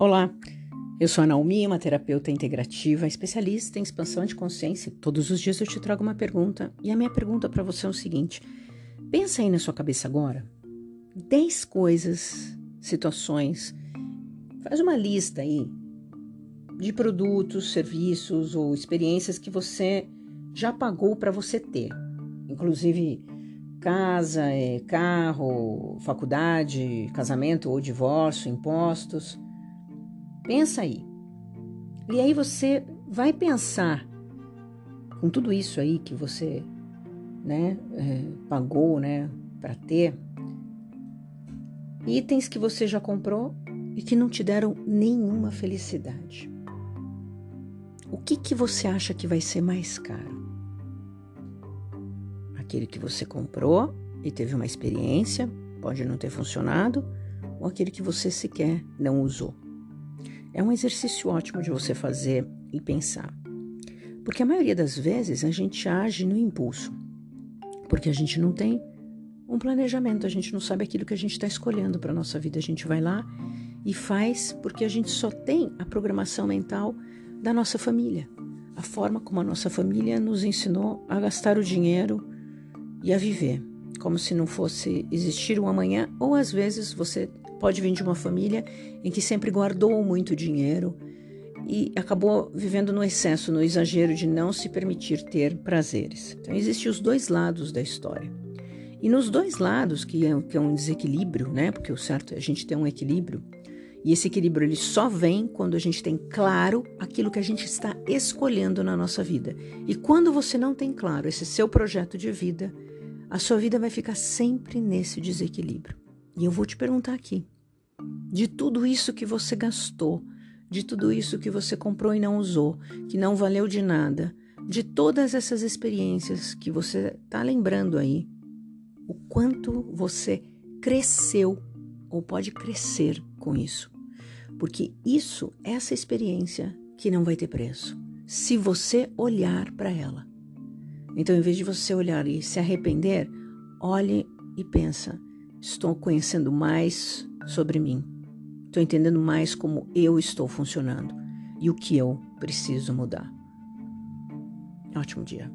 Olá, eu sou a Naomi, uma terapeuta integrativa, especialista em expansão de consciência. Todos os dias eu te trago uma pergunta e a minha pergunta para você é o seguinte: pensa aí na sua cabeça agora 10 coisas, situações, faz uma lista aí de produtos, serviços ou experiências que você já pagou para você ter, inclusive casa, é, carro, faculdade, casamento ou divórcio, impostos. Pensa aí. E aí você vai pensar com tudo isso aí que você, né, é, pagou, né, para ter, itens que você já comprou e que não te deram nenhuma felicidade. O que que você acha que vai ser mais caro? Aquele que você comprou e teve uma experiência, pode não ter funcionado, ou aquele que você sequer não usou. É um exercício ótimo de você fazer e pensar. Porque a maioria das vezes a gente age no impulso. Porque a gente não tem um planejamento, a gente não sabe aquilo que a gente está escolhendo para a nossa vida. A gente vai lá e faz porque a gente só tem a programação mental da nossa família. A forma como a nossa família nos ensinou a gastar o dinheiro e a viver. Como se não fosse existir um amanhã, ou às vezes você Pode vir de uma família em que sempre guardou muito dinheiro e acabou vivendo no excesso, no exagero de não se permitir ter prazeres. Então, existem os dois lados da história. E nos dois lados, que é, que é um desequilíbrio, né? Porque o certo é a gente ter um equilíbrio. E esse equilíbrio ele só vem quando a gente tem claro aquilo que a gente está escolhendo na nossa vida. E quando você não tem claro esse seu projeto de vida, a sua vida vai ficar sempre nesse desequilíbrio. E eu vou te perguntar aqui: de tudo isso que você gastou, de tudo isso que você comprou e não usou, que não valeu de nada, de todas essas experiências que você está lembrando aí, o quanto você cresceu ou pode crescer com isso. Porque isso, essa experiência que não vai ter preço, se você olhar para ela. Então, em vez de você olhar e se arrepender, olhe e pensa: Estou conhecendo mais sobre mim. Estou entendendo mais como eu estou funcionando e o que eu preciso mudar. Ótimo dia.